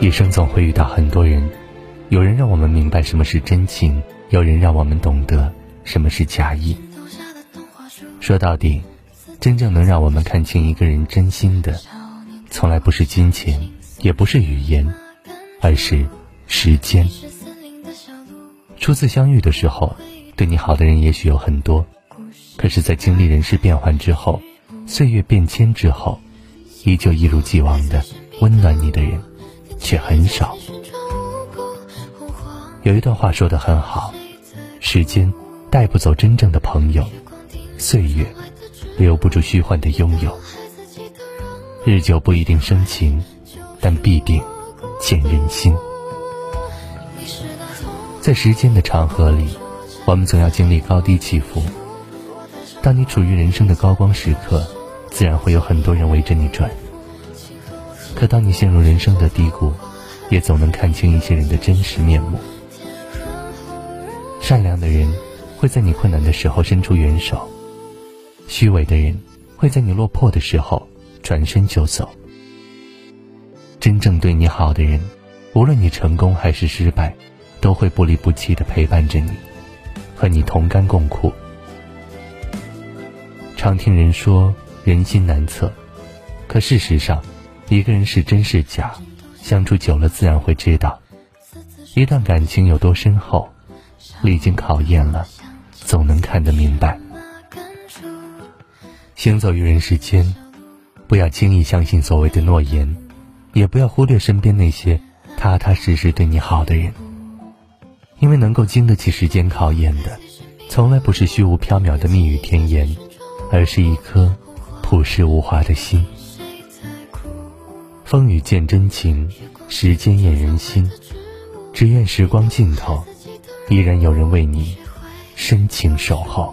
一生总会遇到很多人，有人让我们明白什么是真情，有人让我们懂得什么是假意。说到底，真正能让我们看清一个人真心的，从来不是金钱，也不是语言，而是时间。初次相遇的时候，对你好的人也许有很多，可是，在经历人事变幻之后，岁月变迁之后，依旧一如既往的温暖你的人。却很少。有一段话说的很好：时间带不走真正的朋友，岁月留不住虚幻的拥有。日久不一定生情，但必定见人心。在时间的长河里，我们总要经历高低起伏。当你处于人生的高光时刻，自然会有很多人围着你转。可当你陷入人生的低谷，也总能看清一些人的真实面目。善良的人会在你困难的时候伸出援手，虚伪的人会在你落魄的时候转身就走。真正对你好的人，无论你成功还是失败，都会不离不弃的陪伴着你，和你同甘共苦。常听人说人心难测，可事实上。一个人是真是假，相处久了自然会知道。一段感情有多深厚，历经考验了，总能看得明白。行走于人世间，不要轻易相信所谓的诺言，也不要忽略身边那些踏踏实实对你好的人。因为能够经得起时间考验的，从来不是虚无缥缈的蜜语甜言，而是一颗朴实无华的心。风雨见真情，时间验人心。只愿时光尽头，依然有人为你深情守候。